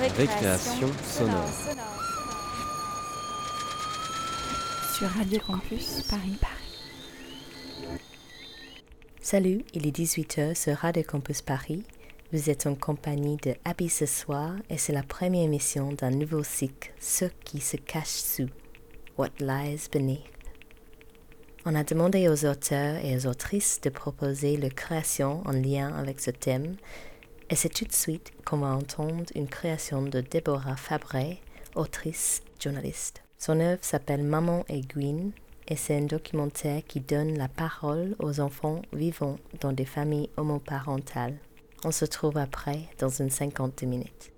Récréation sonore. Sur Radio Campus Paris. Salut, il est 18h sur Radio Campus Paris. Vous êtes en compagnie de Abby ce soir et c'est la première émission d'un nouveau cycle Ce qui se cache sous What Lies Beneath. On a demandé aux auteurs et aux autrices de proposer leur création en lien avec ce thème et c'est tout de suite qu'on va entendre une création de Deborah Fabré, autrice, journaliste. Son œuvre s'appelle Maman et Gwyn et c'est un documentaire qui donne la parole aux enfants vivant dans des familles homoparentales. On se trouve après dans une cinquantaine de minutes.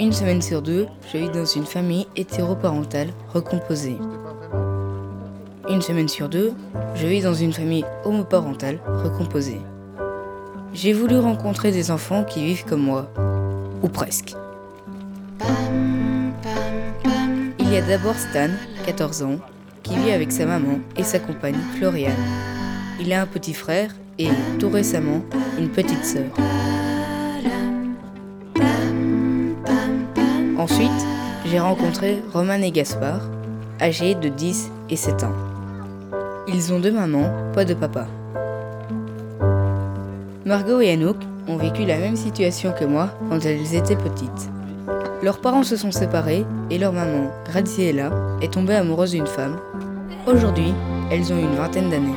Une semaine sur deux, je vis dans une famille hétéroparentale recomposée. Une semaine sur deux, je vis dans une famille homoparentale recomposée. J'ai voulu rencontrer des enfants qui vivent comme moi, ou presque. Il y a d'abord Stan, 14 ans, qui vit avec sa maman et sa compagne Floriane. Il a un petit frère et, tout récemment, une petite sœur. Ensuite, j'ai rencontré Roman et Gaspard, âgés de 10 et 7 ans. Ils ont deux mamans, pas de papa. Margot et Anouk ont vécu la même situation que moi quand elles étaient petites. Leurs parents se sont séparés et leur maman, Graziella, est tombée amoureuse d'une femme. Aujourd'hui, elles ont une vingtaine d'années.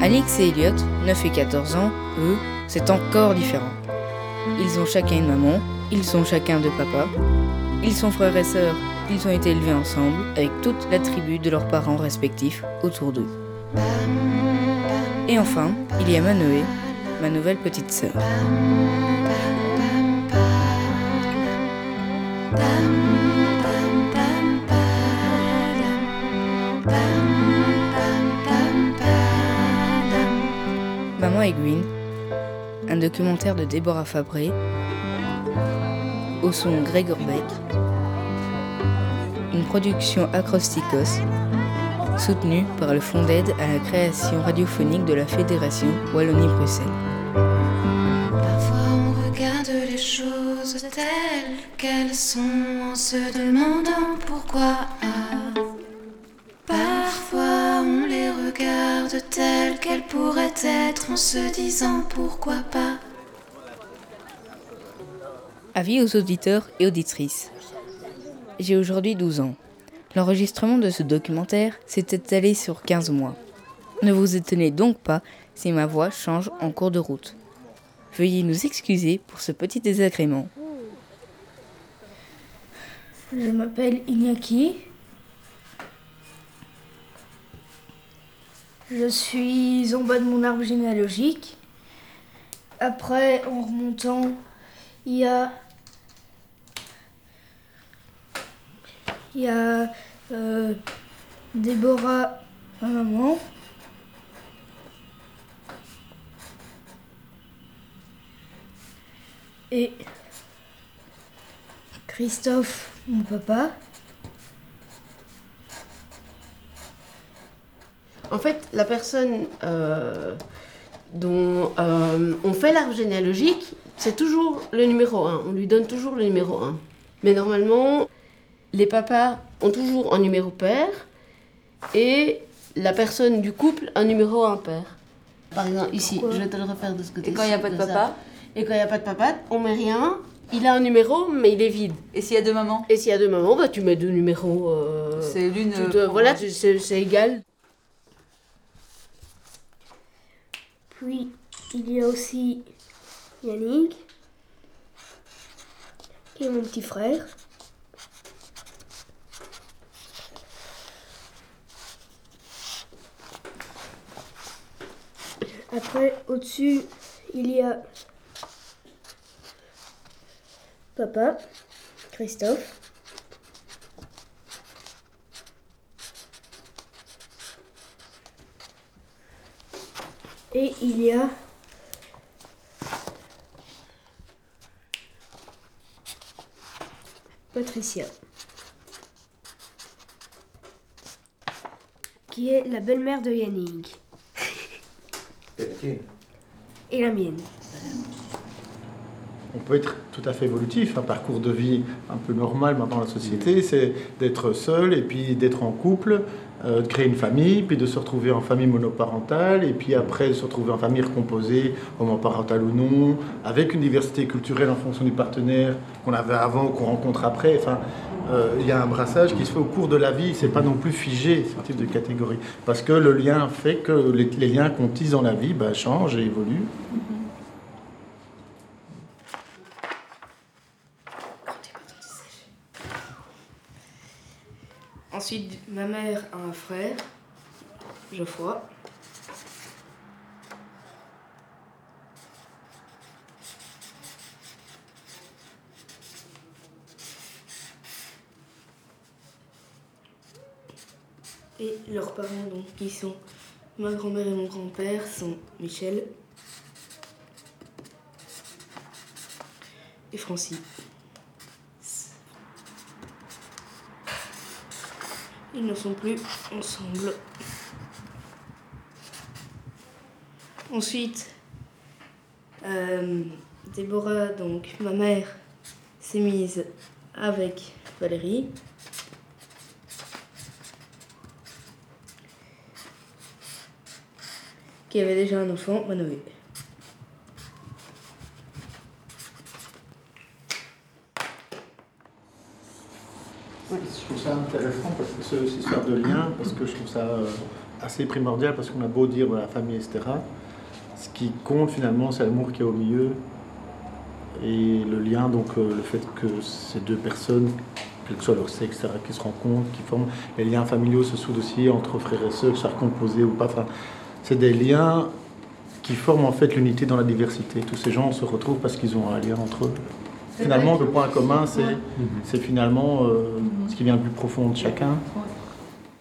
Alix et Elliot, 9 et 14 ans, eux, c'est encore différent. Ils ont chacun une maman, ils sont chacun deux papas, ils sont frères et sœurs, ils ont été élevés ensemble avec toute la tribu de leurs parents respectifs autour d'eux. Et enfin, il y a Manoé, ma nouvelle petite sœur. Maman et Gwyn, un documentaire de Déborah Fabré, au son Greg Beck, une production Acrosticos, soutenue par le Fonds d'aide à la création radiophonique de la Fédération Wallonie-Bruxelles. Parfois on regarde les choses telles qu'elles sont en se demandant pourquoi. Parfois on les regarde telles qu'elles pourraient être en se disant pourquoi pas. Avis aux auditeurs et auditrices. J'ai aujourd'hui 12 ans. L'enregistrement de ce documentaire s'est étalé sur 15 mois. Ne vous étonnez donc pas si ma voix change en cours de route. Veuillez nous excuser pour ce petit désagrément. Je m'appelle Iñaki. Je suis en bas de mon arbre généalogique. Après, en remontant, il y a. Il y a euh, Déborah, ma maman. Et Christophe, mon papa. En fait, la personne euh, dont euh, on fait l'arbre généalogique, c'est toujours le numéro 1. On lui donne toujours le numéro 1. Mais normalement, les papas ont toujours un numéro père et la personne du couple un numéro impair. Par exemple, ici, je vais te le refaire de ce côté. Et quand il n'y a pas de papa Et quand il n'y a pas de papa, on met rien. Il a un numéro, mais il est vide. Et s'il y a deux mamans Et s'il y a deux mamans, bah, tu mets deux numéros. euh, C'est l'une. euh, voilà, c'est c'est égal. Puis il y a aussi Yannick et mon petit frère. Après, au-dessus, il y a papa, Christophe. Et il y a Patricia, qui est la belle-mère de Yannick. Et la mienne. On peut être tout à fait évolutif, un parcours de vie un peu normal maintenant dans la société, c'est d'être seul et puis d'être en couple, euh, de créer une famille, puis de se retrouver en famille monoparentale, et puis après de se retrouver en famille recomposée, homoparentale ou non, avec une diversité culturelle en fonction du partenaire qu'on avait avant ou qu'on rencontre après. Enfin, il y a un brassage qui se fait au cours de la vie, c'est pas non plus figé ce type de catégorie, parce que le lien fait que les, les liens qu'on tisse dans la vie bah, changent et évoluent. Ensuite, ma mère a un frère, Geoffroy. Et leurs parents, donc, qui sont ma grand-mère et mon grand-père, sont Michel et Francie. Ils ne sont plus ensemble. Ensuite, euh, Déborah, donc ma mère, s'est mise avec Valérie. Qui avait déjà un enfant, Manoé. Oui, je trouve ça intéressant parce que ce- cette histoire de lien, parce que je trouve ça euh, assez primordial, parce qu'on a beau dire la famille, etc. Ce qui compte finalement, c'est l'amour qui est au milieu et le lien, donc euh, le fait que ces deux personnes, quel que soit leur sexe, etc., qui se rencontrent, qui forment les liens familiaux se soudent aussi entre frères et sœurs, que ce ou pas. C'est des liens qui forment en fait l'unité dans la diversité. Tous ces gens se retrouvent parce qu'ils ont un lien entre eux. Finalement, le point commun, c'est finalement euh, ce qui vient le plus profond de chacun.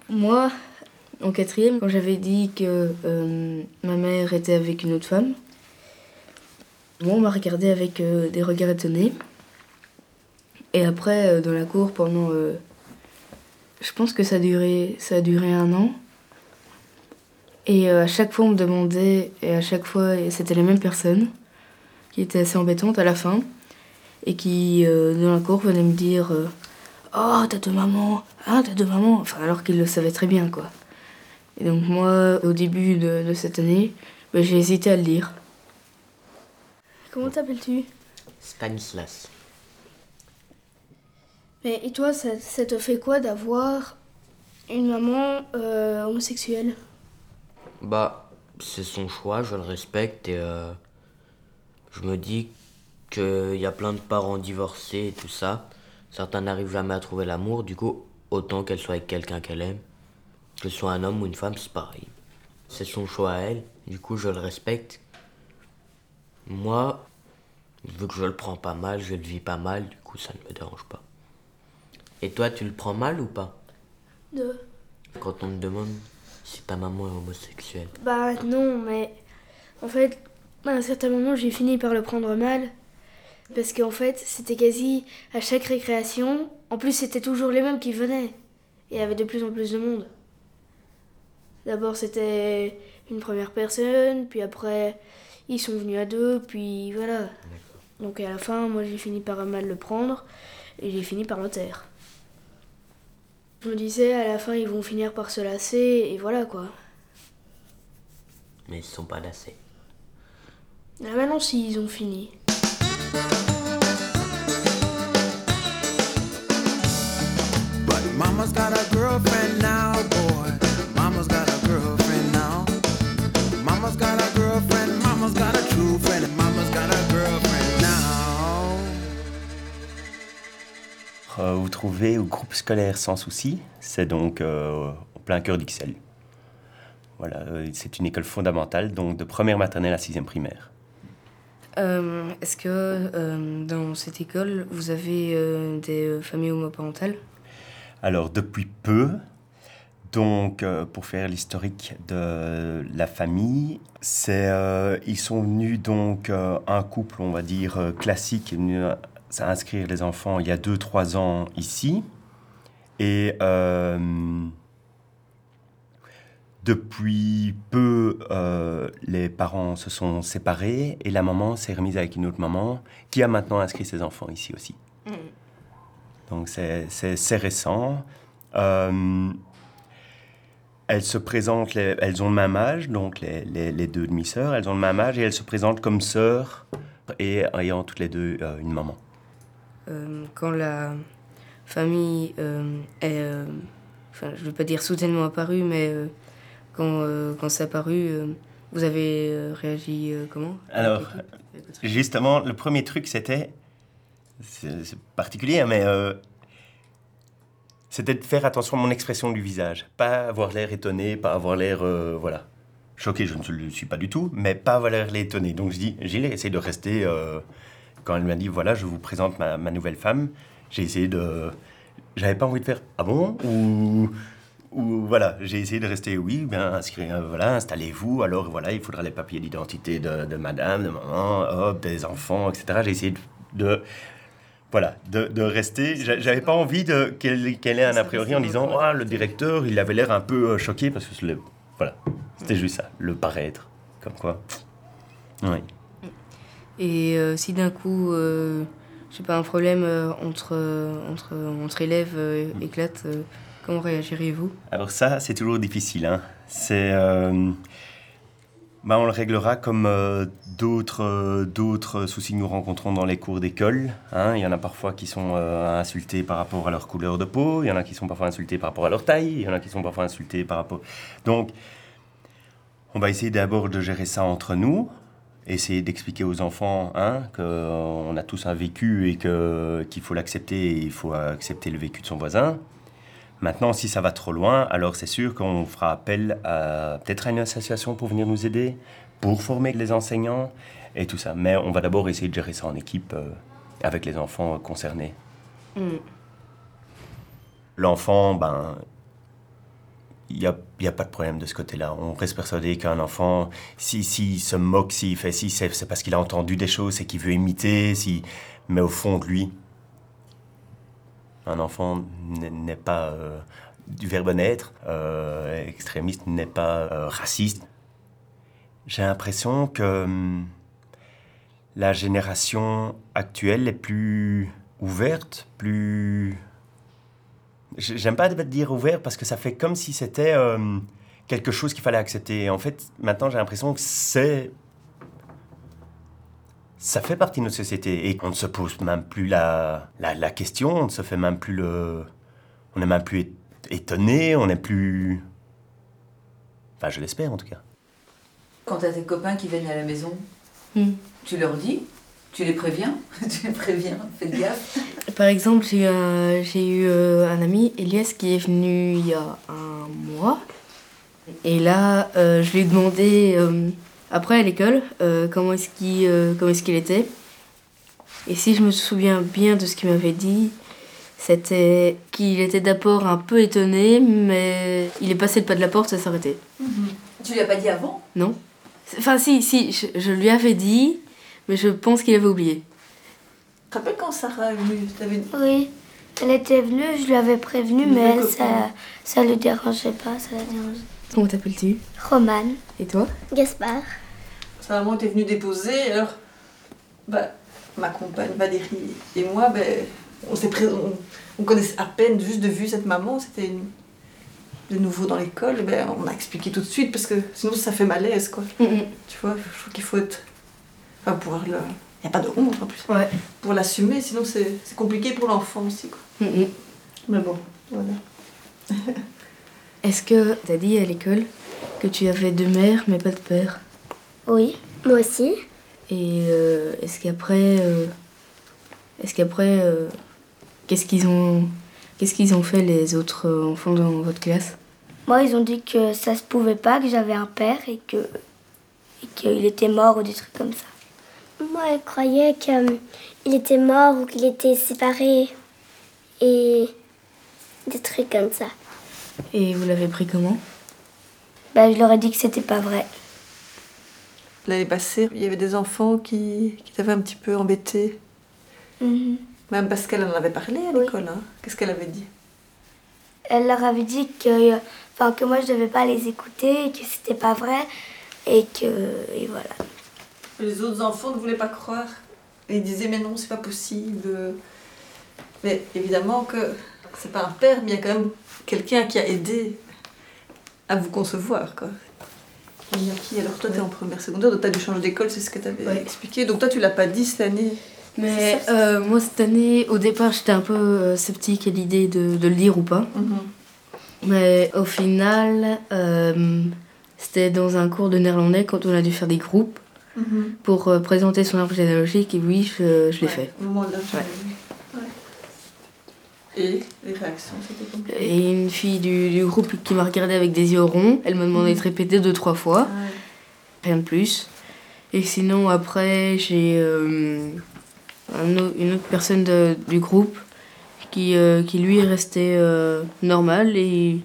Moi, en quatrième, quand j'avais dit que euh, ma mère était avec une autre femme, moi, on m'a regardé avec euh, des regards étonnés. Et après, dans la cour, pendant. je pense que ça a duré, ça a duré un an. Et euh, à chaque fois, on me demandait, et à chaque fois, c'était les mêmes personnes, qui étaient assez embêtantes à la fin, et qui, euh, dans la cour, venaient me dire euh, Oh, t'as deux mamans Ah, t'as deux mamans Enfin, alors qu'ils le savaient très bien, quoi. Et donc, moi, au début de, de cette année, ben, j'ai hésité à le dire. Comment t'appelles-tu? Stanislas. Mais et toi, ça, ça te fait quoi d'avoir une maman euh, homosexuelle? Bah, c'est son choix, je le respecte et euh, je me dis qu'il y a plein de parents divorcés et tout ça. Certains n'arrivent jamais à trouver l'amour, du coup, autant qu'elle soit avec quelqu'un qu'elle aime. Que ce soit un homme ou une femme, c'est pareil. C'est son choix à elle, du coup, je le respecte. Moi, vu que je le prends pas mal, je le vis pas mal, du coup, ça ne me dérange pas. Et toi, tu le prends mal ou pas? De... Quand on te demande? Si ta maman est homosexuelle. Bah non, mais en fait, à un certain moment, j'ai fini par le prendre mal. Parce qu'en fait, c'était quasi à chaque récréation. En plus, c'était toujours les mêmes qui venaient. Et il y avait de plus en plus de monde. D'abord, c'était une première personne, puis après, ils sont venus à deux, puis voilà. Donc à la fin, moi, j'ai fini par mal le prendre, et j'ai fini par le taire. Je me disais, à la fin, ils vont finir par se lasser, et voilà quoi. Mais ils sont pas lassés. Là maintenant, si ils ont fini. But mama's got a girlfriend now, boy. Euh, Vous trouvez au groupe scolaire sans souci, c'est donc euh, au plein cœur d'Ixelles. Voilà, euh, c'est une école fondamentale, donc de première maternelle à sixième primaire. Euh, Est-ce que dans cette école, vous avez des familles homoparentales? Alors, depuis peu, donc pour faire l'historique de la famille, c'est ils sont venus donc un couple, on va dire classique, est à inscrire les enfants il y a 2-3 ans ici, et euh, depuis peu, euh, les parents se sont séparés et la maman s'est remise avec une autre maman qui a maintenant inscrit ses enfants ici aussi. Donc c'est- c'est c'est récent. Euh, elles se présentent, les- elles ont le même âge, donc les, les- les deux demi-sœurs, elles ont le même âge et elles se présentent comme sœurs et ayant toutes les deux euh, une maman. Euh, Quand la famille euh, est, euh, enfin, je ne veux pas dire soudainement apparue, mais quand, quand c'est apparu, vous avez réagi comment? Alors, justement, le premier truc, c'était. C'est particulier, hein, mais. euh, c'était de faire attention à mon expression du visage. Pas avoir l'air étonné, pas avoir l'air. euh, voilà. Choqué, je ne le suis pas du tout, mais pas avoir l'air étonné. Donc je dis, j'ai essayé de rester. euh, quand elle m'a dit, voilà, je vous présente ma, ma nouvelle femme, j'ai essayé de. J'avais pas envie de faire, ah bon? Ou. Ou voilà, j'ai essayé de rester, oui, euh, voilà, installez-vous, alors voilà, il faudra les papiers d'identité de, de madame, de maman, hop, des enfants, etc. J'ai essayé de, de- voilà, de, de rester. J'a- J'avais pas envie de qu'elle qu'elle ait un a priori en disant, ah, le directeur, il avait l'air un peu euh, choqué parce que le- voilà, c'était juste ça, le paraître, comme quoi. Oui. Et euh, si d'un coup, euh, je sais pas, un problème euh, entre, euh, entre, entre élèves éclate, comment réagiriez-vous Alors ça, c'est toujours difficile. Hein. C'est, bah, on le réglera comme d'autres, d'autres soucis que nous rencontrons dans les cours d'école. hein. Il y en a parfois qui sont insultés par rapport à leur couleur de peau, il y en a qui sont parfois insultés par rapport à leur taille, il y en a qui sont parfois insultés par rapport... Donc, on va essayer d'abord de gérer ça entre nous, essayer d'expliquer aux enfants hein, qu'on a tous un vécu et que, qu'il faut l'accepter et il faut accepter le vécu de son voisin. Maintenant, si ça va trop loin, alors c'est sûr qu'on fera appel à peut-être à une association pour venir nous aider, pour former les enseignants et tout ça. Mais on va d'abord essayer de gérer ça en équipe euh, avec les enfants concernés. Mm. L'enfant, ben, il n'y a, pas de problème de ce côté-là. On reste persuadé qu'un enfant, s'il si, se moque, s'il fait si, c'est parce qu'il a entendu des choses, c'est qu'il veut imiter, si... mais au fond de lui, un enfant n'est- n'est pas euh, du verbe naître, euh, extrémiste n'est pas euh, raciste. J'ai l'impression que hum, la génération actuelle est plus ouverte, plus... J'aime pas dire ouvert parce que ça fait comme si c'était euh, quelque chose qu'il fallait accepter. En fait, maintenant j'ai l'impression que c'est ça fait partie de notre société et on ne se pose même plus la, la, la question, on ne se fait même plus le... On n'est même plus étonné, on n'est plus... Enfin, je l'espère en tout cas. Quand t'as tes copains qui viennent à la maison, Hmm. tu leur dis, tu les préviens, tu les préviens, faites gaffe. Par exemple, j'ai eu, un, j'ai eu euh, un ami, Elias, qui est venu il y a un mois. Et là, euh, je lui ai demandé, euh, après à l'école, euh, comment est-ce qu'il euh, est-ce qu'il était. Et si je me souviens bien de ce qu'il m'avait dit, c'était qu'il était d'abord un peu étonné, mais il est passé le pas de la porte, ça s'est arrêté. Tu lui as pas dit avant? Non Enfin, si, si, je, je lui avais dit, mais je pense qu'il avait oublié. Tu te rappelles quand Sarah est venue? T'avais- Oui, elle était venue, je lui avais prévenu, Une mais nouvelle ça, ça le dérangeait pas, ça la dérangeait. Comment t'appelles-tu? Romane. Et toi? Gaspard. Sa maman était venue déposer, alors bah, ma compagne Valérie et moi, ben, on s'est pré- on, on connaissait à peine juste de vue cette maman, c'était une- de nouveau dans l'école, ben, on a expliqué tout de suite parce que sinon ça fait malaise quoi. Tu vois, je trouve qu'il faut être. Enfin, pour le. Il n'y a pas de honte en plus. Ouais. Pour l'assumer, sinon c'est c'est compliqué pour l'enfant aussi quoi. Mais bon, voilà. Est-ce que t'as dit à l'école que tu avais deux mères mais pas de père? Oui, moi aussi. Et euh, est-ce qu'après, euh, est-ce qu'après, euh, qu'est-ce qu'ils ont, qu'est-ce qu'ils ont fait les autres enfants dans votre classe? Moi, ils ont dit que ça se pouvait pas, que j'avais un père et que et qu'il était mort ou des trucs comme ça. Moi, elle croyait qu'il était mort ou qu'il était séparé et des trucs comme ça. Et vous l'avez pris comment? Bah, je leur ai dit que c'était pas vrai. L'année passée, il y avait des enfants qui, qui t'avaient un petit peu embêté. Mhm. Même parce qu'elle en avait parlé à l'école. hein. Qu'est-ce qu'elle avait dit? Elle leur avait dit que, enfin, que moi je devais pas les écouter, que c'était pas vrai et que et voilà. Les autres enfants ne voulaient pas croire. Et ils disaient mais non, c'est pas possible. Mais évidemment que c'est pas un père, mais il y a quand même quelqu'un qui a aidé à vous concevoir. Quoi. Il y a qui? Alors toi, tu es en première secondaire, donc tu as dû changer d'école, c'est ce que tu avais expliqué. Donc toi, tu l'as pas dit cette année. Mais euh, moi, cette année, au départ, j'étais un peu euh, sceptique à l'idée de, de le dire ou pas. Mhm. Mais au final, euh, c'était dans un cours de néerlandais quand on a dû faire des groupes Mhm. pour euh, présenter son arbre généalogique. Et oui, je, je l'ai fait. De la Ouais. Ouais. Et les réactions, c'était compliqué. Et une fille du, du groupe qui m'a regardé avec des yeux ronds, elle m'a demandé de répéter deux, trois fois. Rien de plus. Et sinon, après, j'ai euh, une autre personne de- du groupe qui, euh, qui lui est resté euh, normal et,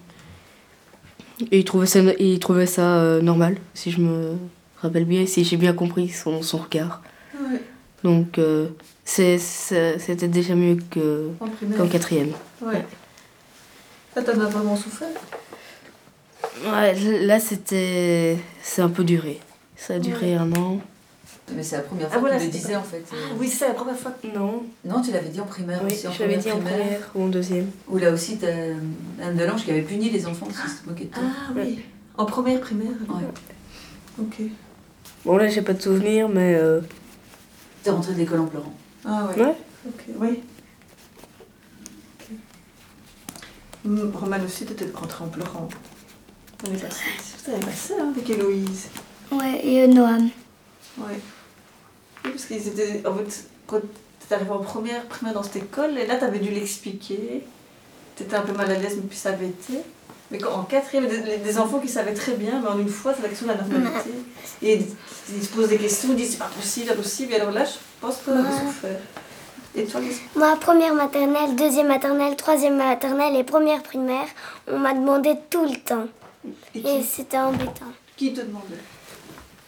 et il trouvait ça, il trouvait ça euh, normal, si je me rappelle bien, si j'ai bien compris son, son regard. Ouais. Donc, euh, c'est- c'est- c'était déjà mieux que- En primaire. qu'en quatrième. Ouais. Ça, t'en as vraiment souffert? Ouais, là, c'était. C'est un peu duré. Ça a duré un an. Mais c'est la première Ah, fois voilà, que tu le disais pas- en fait. euh. Ah oui, c'est la première fois. Non. Non, tu l'avais dit en primaire Oui, aussi. En je l'avais dit en primaire. première ou en deuxième. Ou là aussi, t'as Anne Delange qui avait puni les enfants qui se moquaient de toi. Ah oui. En première primaire Ouais. Ok. Bon, là, j'ai pas de souvenir, mais. euh, T'es rentrée de l'école en pleurant. Ah ouais. Ouais. Ok, oui. Hmm, Romane aussi, t'étais rentrée en pleurant. On est passé. Hein, avec Héloïse. Ouais, et euh, Noam. Ouais. Oui, parce qu'ils étaient. En fait, quand t'es arrivée en première primaire dans cette école, et là, t'avais dû l'expliquer. T'étais un peu mal à l'aise, mais puis ça avait été. Mais quand, en quatrième, des, des enfants qui savaient très bien, mais en une fois, c'est l'action de la normalité. Et ils, se posent des questions, ils disent c'est pas possible, c'est possible. Et alors là, je pense t'avais Ouais. souffert. Et toi, Moi, première maternelle, deuxième maternelle, troisième maternelle et première primaire, on m'a demandé tout le temps. Et c'était embêtant. Qui te demandait?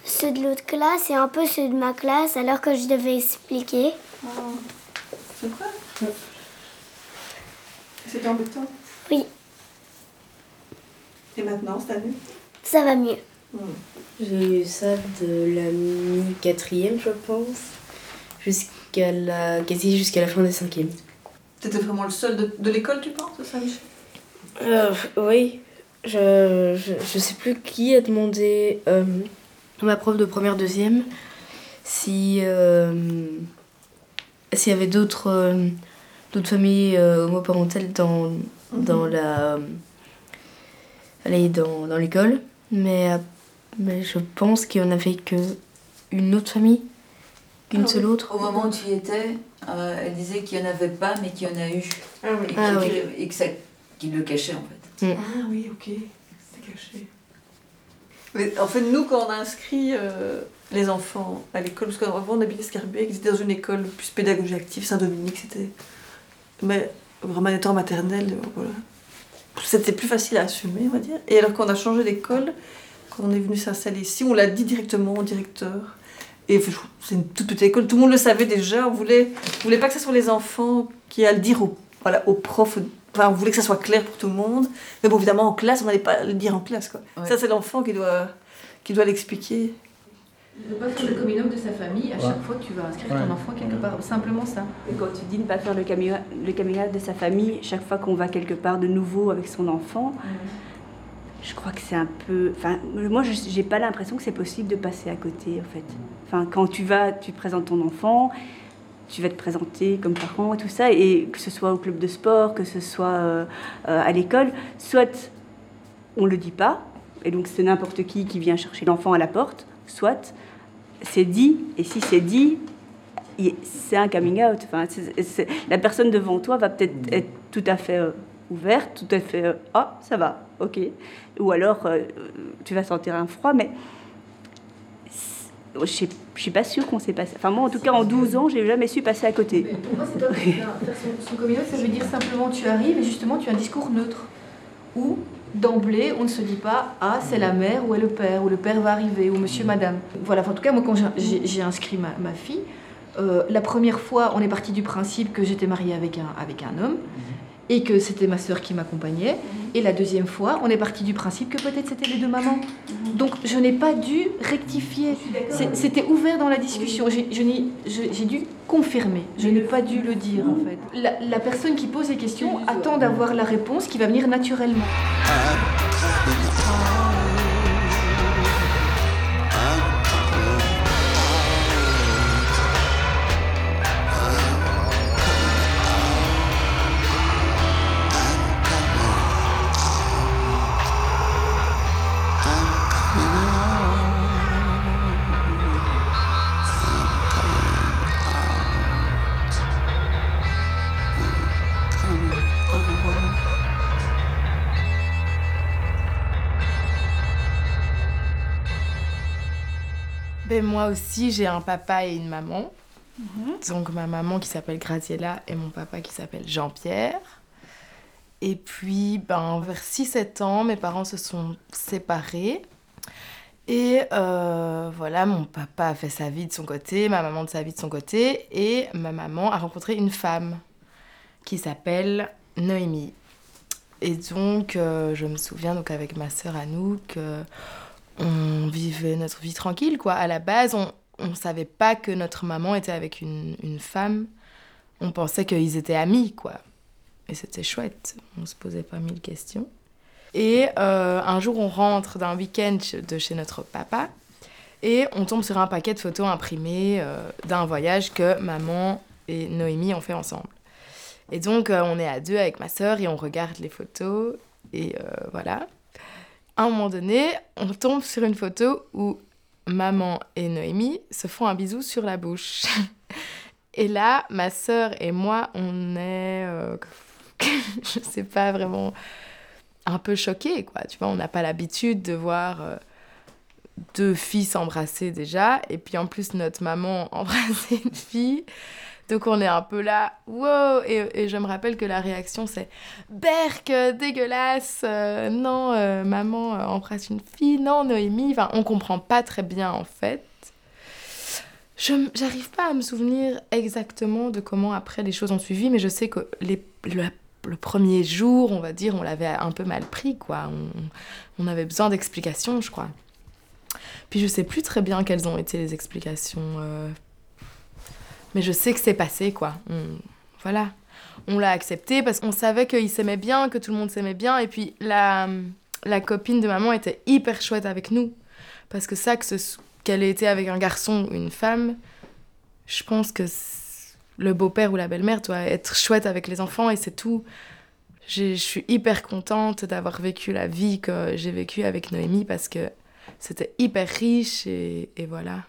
Ceux de l'autre classe et un peu ceux de ma classe, alors que je devais expliquer. C'est vrai C'était embêtant? Oui, Et maintenant, cette année ça va mieux. J'ai eu ça de la mi-quatrième, je pense, jusqu'à la. quasi jusqu'à la fin des cinquièmes. T'étais vraiment le seul de, de l'école, tu penses, de Saint-Michel Euh, oui, je, je, je sais plus qui a demandé euh, à ma prof de première, deuxième si euh, s'il y avait d'autres euh, d'autres familles euh, homoparentales dans, dans la allez, dans, dans l'école, mais, euh, mais je pense qu'il y en avait que une autre famille, qu'une Ah seule oui. autre. Au moment où tu y étais, euh, elle disait qu'il n'y en avait pas, mais qu'il y en a eu. Ah oui. Et, Ah qu'il- oui. et que ça, qu'il le cachait en fait. Mm. Ah oui, ok. C'est caché. Mais en fait, nous, quand on a inscrit euh, les enfants à l'école, parce qu'avant on habitait Scarbeck, ils étaient dans une école plus pédagogie active, Saint-Dominique, c'était. Mais vraiment étant maternelle, voilà. C'était plus facile à assumer, on va dire. Et alors qu'on a changé d'école, quand on est venu s'installer ici, on l'a dit directement au directeur. Et c'est une toute petite école, tout le monde le savait déjà. On voulait, on voulait pas que ce soit les enfants qui aient à le dire aux, voilà, aux profs. Enfin, on voulait que ça soit clair pour tout le monde. Mais bon, évidemment, en classe, on n'allait pas le dire en classe. Quoi. Ouais. Ça, c'est l'enfant qui doit, qui doit l'expliquer. Ne pas faire le coming out de sa famille à Ouais. chaque fois que tu vas inscrire Ouais. ton enfant quelque part. Simplement ça. Et quand tu dis ne pas faire le coming, le coming out de sa famille chaque fois qu'on va quelque part de nouveau avec son enfant, je crois que c'est un peu. Enfin, moi, je j'ai pas l'impression que c'est possible de passer à côté, en fait. Enfin, quand tu vas, tu présentes ton enfant, tu vas te présenter comme parent et tout ça, et que ce soit au club de sport, que ce soit euh, euh, à l'école, soit on le dit pas, et donc c'est n'importe qui qui vient chercher l'enfant à la porte, soit c'est dit, et si c'est dit, c'est un coming out. Enfin, la personne devant toi va peut-être être tout à fait euh, ouverte, tout à fait euh, ah ça va, ok. Ou alors euh, tu vas sentir un froid, mais je suis, je suis pas sûre qu'on s'est passé. Enfin moi en tout cas en 12 ans j'ai jamais su passer à côté. Pour moi, c'est pas. Faire son, son coming out, ça veut dire simplement tu arrives et justement tu as un discours neutre. Où d'emblée on ne se dit pas ah c'est la mère ou est le père ou le père va arriver ou monsieur madame. Voilà, en tout cas moi quand j'ai- inscrit ma, fille, euh, la première fois on est parti du principe que j'étais mariée avec un, avec un homme et que c'était ma sœur qui m'accompagnait. Et la deuxième fois, on est parti du principe que peut-être c'était les deux mamans. Donc je n'ai pas dû rectifier. C'était ouvert dans la discussion. J'ai dû confirmer. Je n'ai pas dû le dire en fait. La, la personne qui pose les questions attend d'avoir la réponse qui va venir naturellement. Ben, moi aussi, j'ai un papa et une maman. Donc ma maman qui s'appelle Graziella et mon papa qui s'appelle Jean-Pierre. Et puis, ben, vers 6-7 ans, mes parents se sont séparés. Et euh, voilà, mon papa a fait sa vie de son côté, ma maman de sa vie de son côté. Et ma maman a rencontré une femme qui s'appelle Noémie. Et donc, euh, je me souviens donc avec ma sœur Anouk, euh, on vivait notre vie tranquille, quoi. À la base, on ne savait pas que notre maman était avec une, une femme. On pensait qu'ils étaient amis, quoi. Et c'était chouette. On se posait pas mille questions. Et euh, un jour, on rentre d'un week-end de chez notre papa et on tombe sur un paquet de photos imprimées euh, d'un voyage que maman et Noémie ont fait ensemble. Et donc, euh, on est à deux avec ma sœur et on regarde les photos. Et voilà. À un moment donné, on tombe sur une photo où maman et Noémie se font un bisou sur la bouche. Et là, ma sœur et moi, on est, euh, je sais pas vraiment, un peu choqués, quoi. Tu vois, on n'a pas l'habitude de voir euh, deux filles s'embrasser déjà, et puis en plus notre maman embrasser une fille. Donc on est un peu là, wow Et, et je me rappelle que la réaction c'est Berk, dégueulasse euh, Non, euh, maman euh, embrasse une fille, non, Noémie. Enfin, on comprend pas très bien en fait. J'arrive pas à me souvenir exactement de comment après les choses ont suivi, mais je sais que les, le, premier jour, on va dire, on l'avait un peu mal pris, quoi. On, on avait besoin d'explications, je crois. Puis je sais plus très bien quelles ont été les explications. Mais je sais que c'est passé, quoi. On- Voilà. On l'a accepté parce qu'on savait qu'ils s'aimaient bien, que tout le monde s'aimait bien. Et puis la, la copine de maman était hyper chouette avec nous. Parce que ça, qu'elle ait été avec un garçon ou une femme, je pense que le beau-père ou la belle-mère doit être chouette avec les enfants et c'est tout. Je suis hyper contente d'avoir vécu la vie que j'ai vécue avec Noémie parce que c'était hyper riche et voilà.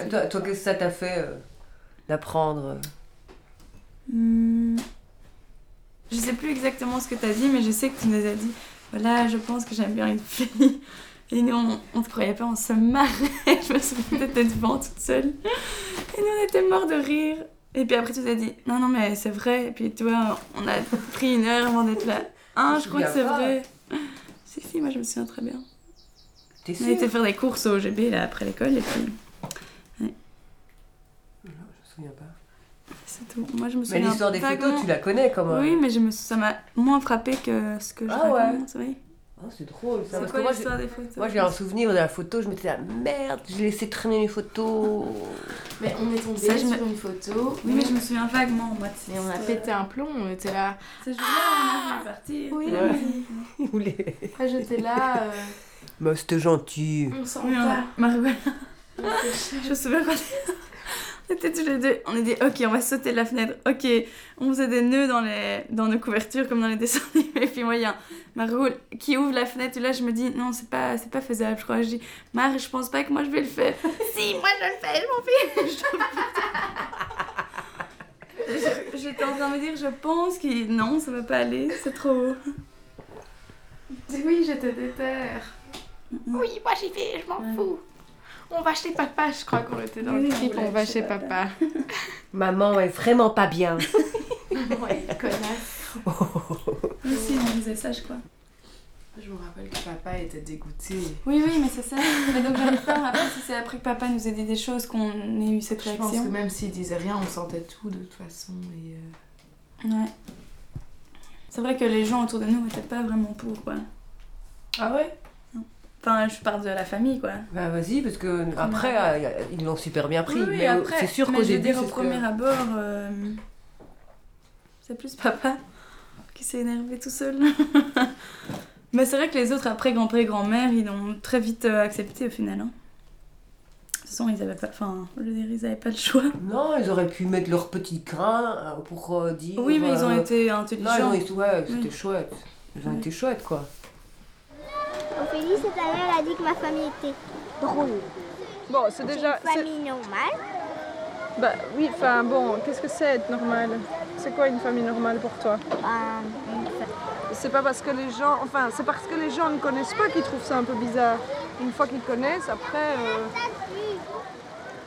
Et Toi, toi, qu'est-ce que ça t'a fait euh, d'apprendre euh Hmm. Je sais plus exactement ce que tu as dit, mais je sais que tu nous as dit voilà, je pense que j'aime bien une fille. Et nous, on, on te croyait pas, on se marrait. je me souviens d'être devant toute seule. Et nous, on était morts de rire. Et puis après, tu nous as dit non, non, mais c'est vrai. Et puis toi, on a pris une heure avant d'être là. Ah, je crois que c'est vrai. Si, si, moi je me souviens très bien. T'es On été faire des courses au GB là, après l'école et puis. Ouais, Je me souviens pas. Moi je me Mais souviens. l'histoire des photos, tu la connais quand même. Oui, mais je me... ça m'a moins frappé que ce que je Ah ouais. raconte, oui. Oh, c'est drôle ça. C'est parce quoi que moi, l'histoire j'ai- des photos? Moi j'ai un souvenir de la photo, je m'étais là, merde, j'ai laissé traîner les photos. Mais on est tombé Ça, sur me- une photo. Oui, mais je me souviens vaguement, moi, Et on a pété un plomb, on était là. Ce jour-là, on a voulu partir. Oui, Ouais. oui. Les- Après, j'étais là. euh, Mais c'était gentil. on sent Oui, on a... pas. Marie- je me souviens quand on était tous les deux, on a dit ok, on va sauter de la fenêtre, ok, on faisait des nœuds dans, les... dans nos couvertures comme dans les dessins animés, puis moi il y a Margot qui ouvre la fenêtre, et là je me dis non, c'est pas, c'est pas faisable, je crois, je dis Marie, je pense pas que moi je vais le faire. si, moi je le fais, je m'en fiche. J'étais en train de me dire, je pense que non, ça va pas aller, c'est trop. Oui, je te déterre. Oui, moi j'y vais, je m'en fous. On va chez papa, je crois qu'on était dans le clip, on va chez papa. Maman est vraiment pas bien. ouais, connasse. Oui, si, on disait ça, je crois. Je me rappelle que papa était dégoûté. Oui, oui, mais c'est ça. Mais donc j'avais peur après si c'est après que papa nous ait dit des choses qu'on ait eu cette Je pense réaction. que même s'il disait rien, on sentait tout de toute façon. Et euh, Ouais. C'est vrai que les gens autour de nous étaient pas vraiment pour, quoi. Ah ouais? Enfin, je parle de la famille, quoi. Bah vas-y, parce que après, euh, ils l'ont super bien pris. Oui, oui, mais euh, après. c'est sûr qu'au veux début, dire, au que- premier abord, euh, c'est plus papa qui s'est énervé tout seul. mais c'est vrai que les autres, après grand-père et grand-mère, ils l'ont très vite accepté au final. Hein. De toute façon, ils avaient pas, enfin, je veux dire, ils avaient pas le choix. Non, ils auraient pu mettre leur petit euh, pour dire. Oui, mais ils ont été Non, intelligents. ils ont été, ouais, c'était Oui. chouette. Ils ont Ouais. été chouettes, quoi. Ophélie, cette année, elle a dit que ma famille était drôle. Bon, c'est déjà. Une famille normale. Bah oui, enfin bon, qu'est-ce que c'est être normal? C'est quoi une famille normale pour toi? C'est pas parce que les gens. Enfin, c'est parce que les gens ne connaissent pas qu'ils trouvent ça un peu bizarre. Une fois qu'ils connaissent, après. euh,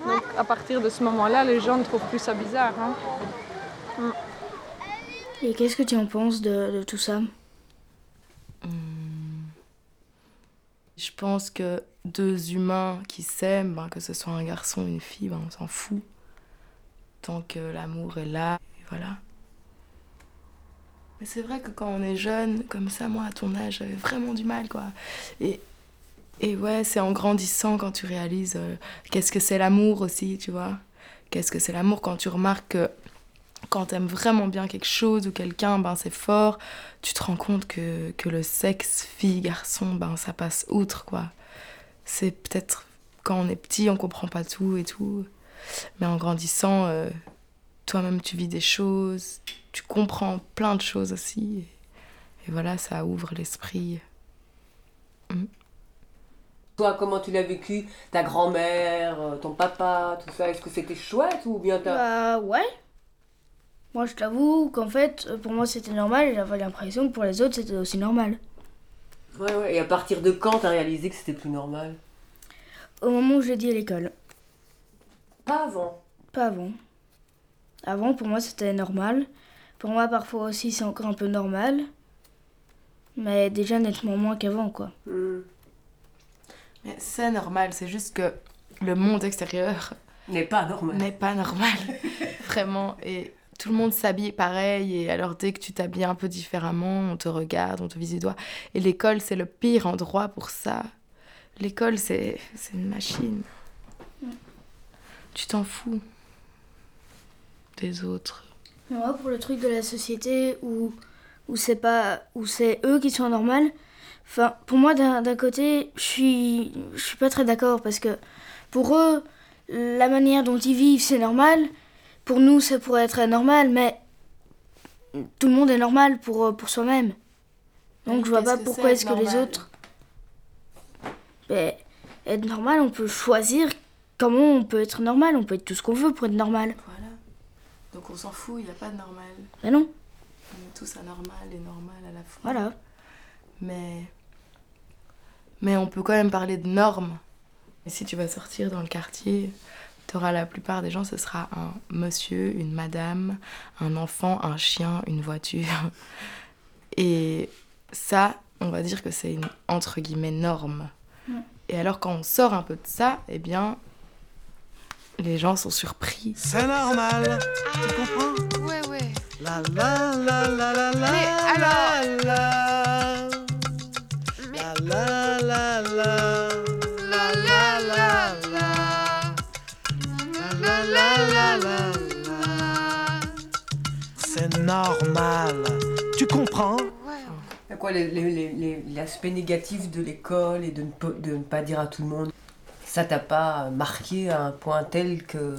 Donc à partir de ce moment-là, les gens ne trouvent plus ça bizarre. Hein. Et qu'est-ce que tu en penses de, de tout ça? Je pense que deux humains qui s'aiment, ben, que ce soit un garçon ou une fille, ben, on s'en fout. Tant que l'amour est là, voilà. Mais c'est vrai que quand on est jeune, comme ça, moi, à ton âge, j'avais vraiment du mal, quoi. Et, et ouais, c'est en grandissant quand tu réalises euh, qu'est-ce que c'est l'amour aussi, tu vois. Qu'est-ce que c'est l'amour quand tu remarques que quand t'aimes vraiment bien quelque chose ou quelqu'un, ben c'est fort. Tu te rends compte que, que le sexe, fille, garçon, ben ça passe outre, quoi. C'est peut-être quand on est petit, on comprend pas tout et tout. Mais en grandissant, euh, toi-même, tu vis des choses, tu comprends plein de choses aussi. Et, et voilà, ça ouvre l'esprit. Toi, comment tu l'as vécu? Ta grand-mère, euh, ton papa, tout ça, est-ce que c'était chouette ou bien t'as. Bah ouais. Moi je t'avoue qu'en fait, euh, pour moi c'était normal et j'avais l'impression que pour les autres c'était aussi normal. Ouais, ouais. Et à partir de quand t'as réalisé que c'était plus normal? Au moment où je l'ai dit à l'école. Pas avant. Pas avant. Avant pour moi c'était normal. Pour moi parfois aussi c'est encore un peu normal. Mais déjà nettement moins qu'avant quoi. Mais c'est normal, c'est juste que le monde extérieur n'est pas normal. N'est pas normal, vraiment. Et tout le monde s'habille pareil. Et alors, dès que tu t'habilles un peu différemment, on te regarde, on te vise du doigt. Et l'école, c'est le pire endroit pour ça. L'école, c'est c'est une machine. Tu t'en fous des autres. Mais moi pour le truc de la société où, où c'est pas où c'est eux qui sont normales, enfin pour moi d'un d'un côté je suis je suis pas très d'accord parce que pour eux la manière dont ils vivent c'est normal, pour nous ça pourrait être normal mais tout le monde est normal pour pour soi-même. Donc Mais je vois pas pourquoi est-ce que les autres ben, être normal, on peut choisir comment on peut être normal, on peut être tout ce qu'on veut pour être normal. Voilà. Donc, on s'en fout, il n'y a pas de normal. Ben non. On est tous anormal et normal à la fois. Voilà. Mais. Mais on peut quand même parler de normes. Et si tu vas sortir dans le quartier, tu auras la plupart des gens, ce sera un monsieur, une madame, un enfant, un chien, une voiture. Et ça, on va dire que c'est une entre guillemets norme. Ouais. Et alors quand on sort un peu de ça, eh bien, les gens sont surpris. C'est normal, tu comprends? Ouais, ouais. La la la la la la Mais alors la normal, tu comprends? Quoi l'aspect négatif de l'école et de ne, pas- de ne pas dire à tout le monde Ça t'a pas marqué à un point tel que.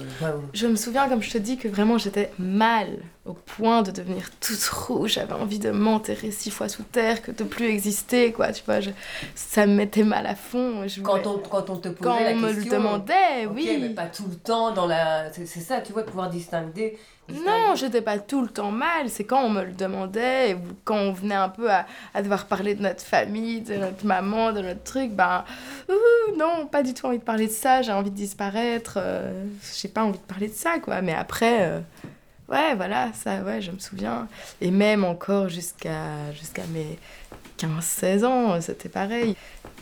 Je me souviens, comme je te dis, que vraiment j'étais mal au point de devenir toute rouge. J'avais envie de m'enterrer six fois sous terre, que de plus exister, quoi. Tu vois, je- ça me mettait mal à fond. Je Quand on, quand on te posait Quand la on me le question, demandait, oui. mais pas tout le temps dans la. C'est ça, tu vois, pouvoir distinguer, Non, j'étais pas tout le temps mal. C'est quand on me le demandait, ou quand on venait un peu à, à devoir parler de notre famille, de notre maman, de notre truc, ben, ouh, non, pas du tout envie de parler de ça, j'ai envie de disparaître, euh, j'ai pas envie de parler de ça, quoi. Mais après, euh, ouais, voilà, ça, ouais, je me souviens. Et même encore jusqu'à mes 15-16 ans, c'était pareil.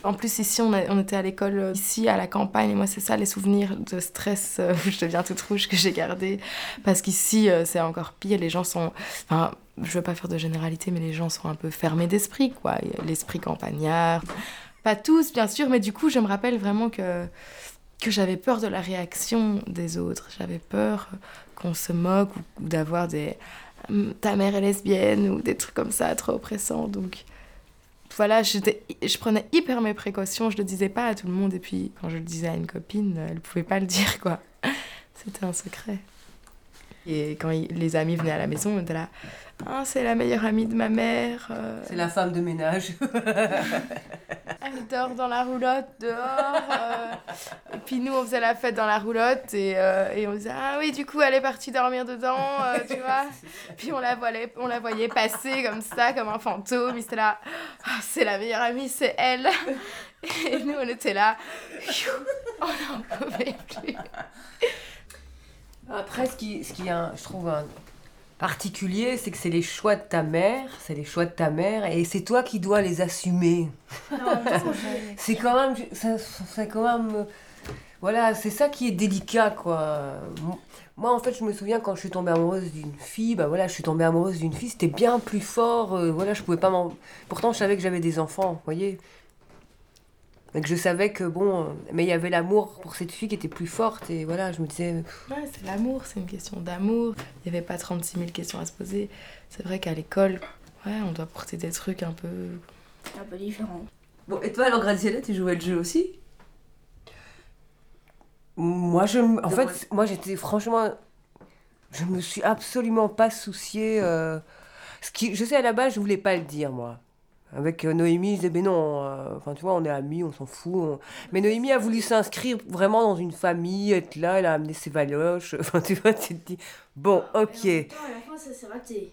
En plus, ici, on, était à l'école, euh, ici, à la campagne, et moi, c'est ça, les souvenirs de stress euh, où je deviens toute rouge que j'ai gardé. Parce qu'ici, euh, c'est encore pire, les gens sont... Enfin, je veux pas faire de généralité, mais les gens sont un peu fermés d'esprit, quoi. L'esprit campagnard. Pas tous, bien sûr, mais du coup, je me rappelle vraiment que, que j'avais peur de la réaction des autres. J'avais peur qu'on se moque ou, d'avoir des... Hum, Ta mère est lesbienne ou des trucs comme ça, trop oppressants, donc voilà, je prenais hyper mes précautions, je le disais pas à tout le monde, et puis quand je le disais à une copine, elle pouvait pas le dire, quoi. C'était un secret. Et quand il- les amis venaient à la maison, on était là, ah, c'est la meilleure amie de ma mère. euh, C'est la femme de ménage. elle dort dans la roulotte dehors. euh. Et puis nous, on faisait la fête dans la roulotte et, euh, et on disait Ah oui, du coup, elle est partie dormir dedans, tu vois. Puis on la, voyait, on la voyait passer comme ça, comme un fantôme. Il était là Ah, C'est la meilleure amie, c'est elle. Et nous, on était là. On n'en pouvait plus. Après, ce qui, ce qui est, un- je trouve, un particulier, c'est que c'est les choix de ta mère, c'est les choix de ta mère, et c'est toi qui dois les assumer. c'est quand même, ça- c'est quand même, voilà, c'est ça qui est délicat, quoi. Moi, en fait, je me souviens quand je suis tombée amoureuse d'une fille, bah voilà, je suis tombée amoureuse d'une fille, c'était bien plus fort, euh, voilà, je pouvais pas m'en... Pourtant, je savais que j'avais des enfants, vous voyez et que je savais que bon, euh, mais il y avait l'amour pour cette fille qui était plus forte et voilà, je me disais, Ouais, c'est l'amour, c'est une question d'amour. Il n'y avait pas 36 000 questions à se poser. C'est vrai qu'à l'école, ouais, on doit porter des trucs un peu. Un peu différent. Bon, et toi, alors, Graziella, tu jouais le jeu aussi? Moi, je, en fait, moi, j'étais franchement, je me suis absolument pas souciée. euh, ce qui, je sais, à la base, je voulais pas le dire, moi. Avec euh, Noémie, je disais, mais non, euh, enfin, tu vois, on est amis, on s'en fout. on- Mais Noémie a voulu s'inscrire vraiment dans une famille, être là, elle a amené ses valoches. Enfin, tu vois, tu te dis, bon, ok. à la fin, ça s'est raté.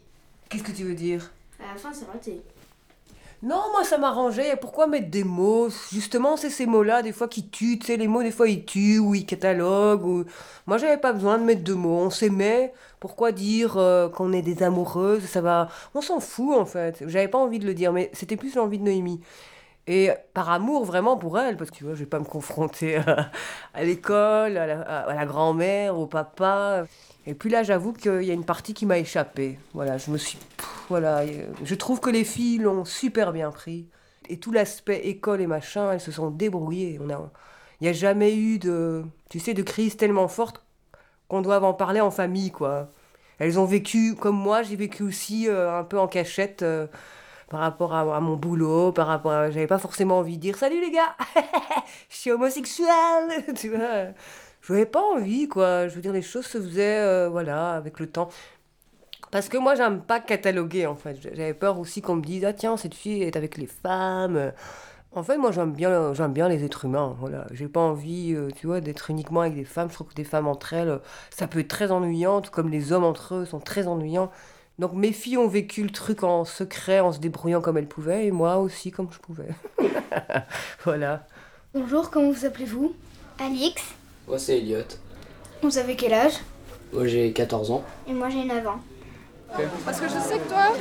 Qu'est-ce que tu veux dire? À la fin, c'est raté. Non, moi ça m'arrangeait. Pourquoi mettre des mots? Justement, c'est ces mots-là, des fois, qui tuent. Tu sais, les mots, des fois, ils tuent ou ils cataloguent. Ou... Moi, j'avais pas besoin de mettre de mots. On s'aimait. Pourquoi dire euh, qu'on est des amoureuses? Ça va. On s'en fout, en fait. J'avais pas envie de le dire, mais c'était plus l'envie de Noémie. Et par amour vraiment pour elle, parce que tu vois, je vais pas me confronter à, l'école, à la, à la grand-mère, au papa. Et puis là, j'avoue qu'il y a une partie qui m'a échappé. Voilà, je me suis. Voilà, euh, je trouve que les filles l'ont super bien pris. Et tout l'aspect école et machin, elles se sont débrouillées. On a, il n'y a jamais eu de, tu sais, de crise tellement forte qu'on doit en parler en famille, quoi. Elles ont vécu, comme moi, j'ai vécu aussi euh, un peu en cachette euh, par rapport à, mon boulot, par rapport. J'avais pas forcément envie de dire « Salut les gars Je suis homosexuelle !» Tu vois? Je n'avais pas envie, quoi. Je veux dire, les choses se faisaient, euh, voilà, avec le temps. Parce que moi, j'aime pas cataloguer, en fait. J'avais peur aussi qu'on me dise « Ah tiens, cette fille est avec les femmes !» En fait, moi, j'aime bien, j'aime bien les êtres humains. Voilà, j'ai pas envie, euh, tu vois, d'être uniquement avec des femmes. Je trouve que des femmes entre elles, euh, ça peut être très ennuyant, tout comme les hommes entre eux sont très ennuyants. Donc mes filles ont vécu le truc en secret, en se débrouillant comme elles pouvaient, et moi aussi comme je pouvais. voilà. Bonjour, comment vous appelez-vous? Alix, Moi, c'est Elliot. Vous avez quel âge? Moi, j'ai 14 ans. et moi j'ai 9 ans. Parce que je sais que toi,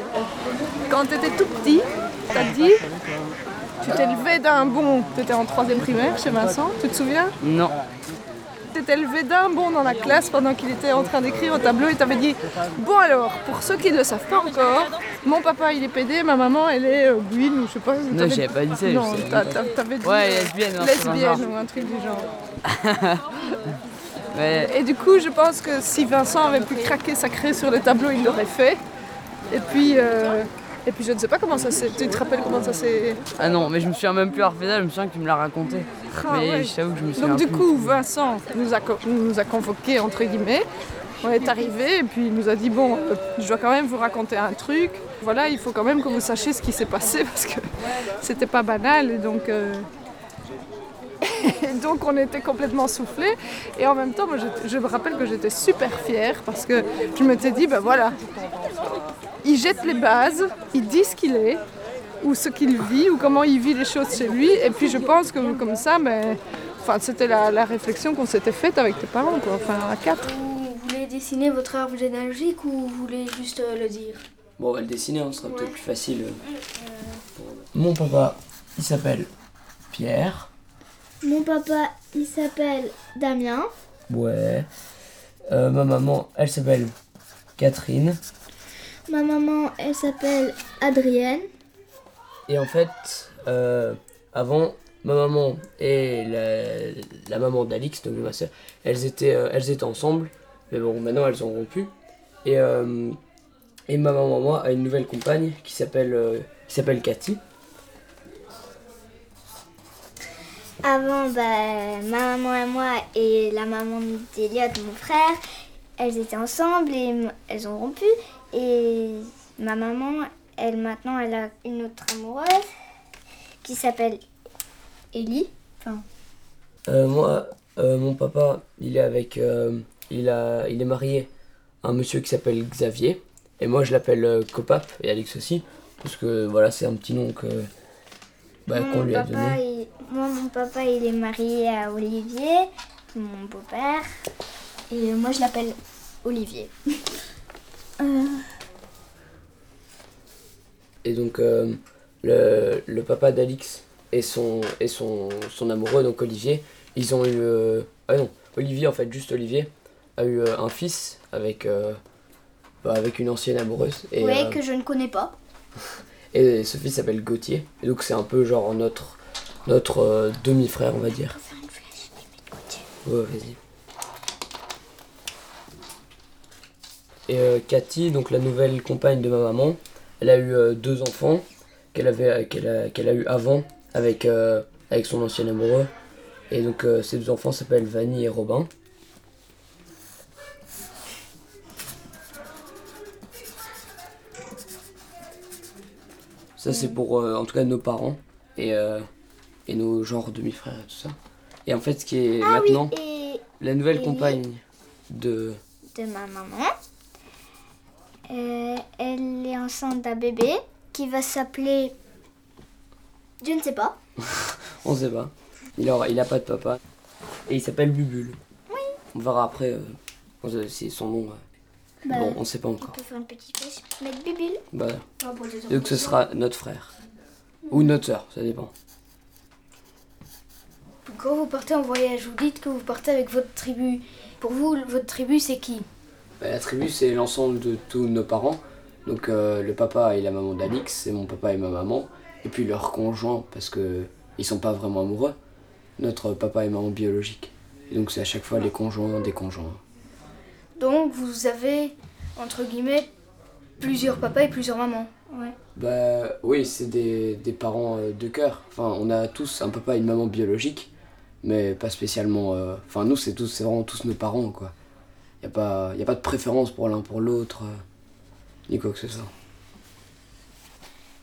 quand tu étais tout petit, t'as dit, tu t'es levé d'un bond. Tu étais en troisième primaire chez Vincent, tu te souviens? Non. Tu t'es levé d'un bond dans la classe pendant qu'il était en train d'écrire au tableau et t'avais dit Bon alors, pour ceux qui ne le savent pas encore, mon papa il est pédé, ma maman elle est euh, bouine ou je sais pas. Non, j'avais pas dit ça, Non, t'avais dit. Ouais, euh, lesbienne, Lesbienne ou un truc du genre. Ouais. Et du coup, je pense que si Vincent avait pu craquer sa craie sur le tableau, il l'aurait fait. Et puis, euh, et puis je ne sais pas comment ça s'est. Tu te rappelles comment ça s'est. Ah non, mais je me souviens même plus avoir fait ça, je me souviens que tu me l'as raconté. Ah, mais ouais. je t'avoue que je me souviens Donc du plus. coup, Vincent nous a, co- nous a convoqués entre guillemets. On est arrivé et puis il nous a dit bon, euh, je dois quand même vous raconter un truc. Voilà, il faut quand même que vous sachiez ce qui s'est passé parce que c'était pas banal donc. euh, donc on était complètement soufflés. Et en même temps, moi, je, me rappelle que j'étais super fière parce que je m'étais dit, ben voilà, il jette les bases, il dit ce qu'il est, ou ce qu'il vit, ou comment il vit les choses chez lui. Et puis je pense que comme ça, mais, enfin, c'était la, réflexion qu'on s'était faite avec tes parents, quoi, enfin à quatre. Vous voulez dessiner votre arbre généalogique ou vous voulez juste euh, le dire? Bon, on va le dessiner, hein, ce sera peut-être plus facile. euh. Mon papa, il s'appelle Pierre. Mon papa, il s'appelle Damien. Ouais. Euh, ma maman, elle s'appelle Catherine. Ma maman, elle s'appelle Adrienne. Et en fait, euh, avant, ma maman et la, la maman d'Alix, donc ma soeur, elles étaient, euh, elles étaient ensemble. Mais bon, maintenant elles ont rompu. Et, euh, et ma maman, moi, a une nouvelle compagne qui s'appelle euh, qui s'appelle Cathy. Avant, bah, ma maman et moi et la maman d'Eliott, mon frère, elles étaient ensemble et elles ont rompu. Et ma maman, elle maintenant, elle a une autre amoureuse qui s'appelle Ellie. Enfin, Euh, moi, euh, mon papa, il est avec, il a, il est marié à un monsieur qui s'appelle Xavier. Et moi, je l'appelle euh, Copap et Alix aussi, parce que voilà, c'est un petit nom que bah, qu'on mon lui a papa, donné. il- moi, mon papa, il est marié à Olivier, mon beau-père. Et moi, je l'appelle Olivier. Euh, Et donc, euh, le, le papa d'Alix et son, et son, son amoureux, donc Olivier, ils ont eu. euh, ah non, Olivier, en fait, juste Olivier, a eu euh, un fils avec, euh, bah, avec une ancienne amoureuse. Et, ouais, euh, que je ne connais pas. et ce fils s'appelle Gauthier. Et donc, c'est un peu genre notre, notre euh, demi-frère, on va dire. Ouais, vas-y. Et euh, Cathy, donc la nouvelle compagne de ma maman, elle a eu deux enfants qu'elle avait qu'elle a, qu'elle a eu avant avec, avec son ancien amoureux. Et donc ces deux enfants s'appellent Vanny et Robin. Ça c'est pour euh, en tout cas nos parents et, euh, et nos genres demi-frères et tout ça. Et en fait ce qui est Ah oui, maintenant et la nouvelle et- compagne de... de ma maman. Euh, elle est enceinte d'un bébé qui va s'appeler. Je ne sais pas. On sait pas. Il a, il a pas de papa. Et il s'appelle Bubule. Oui. On verra après euh, euh, si son nom. euh, Bah, bon, on sait pas encore. On peut faire une petite flèche, mettre Bubule. Bah, Ah, donc ce sera notre frère. Ou notre soeur, ça dépend. Quand vous partez en voyage, vous dites que vous partez avec votre tribu. Pour vous, votre tribu, c'est qui? Bah, la tribu, c'est l'ensemble de tous nos parents. Donc euh, le papa et la maman d'Alix, c'est mon papa et ma maman. Et puis leurs conjoints, parce que ils sont pas vraiment amoureux. Notre papa et maman biologiques. Et donc c'est à chaque fois les conjoints des conjoints. Donc vous avez, entre guillemets, plusieurs papas et plusieurs mamans. Ouais. Bah oui, c'est des, des parents euh, de cœur. Enfin, on a tous un papa et une maman biologique, mais pas spécialement. euh, Enfin, nous, c'est tous, c'est vraiment tous nos parents, quoi. Y a pas, y a pas de préférence pour l'un pour l'autre, euh, ni quoi que ce soit.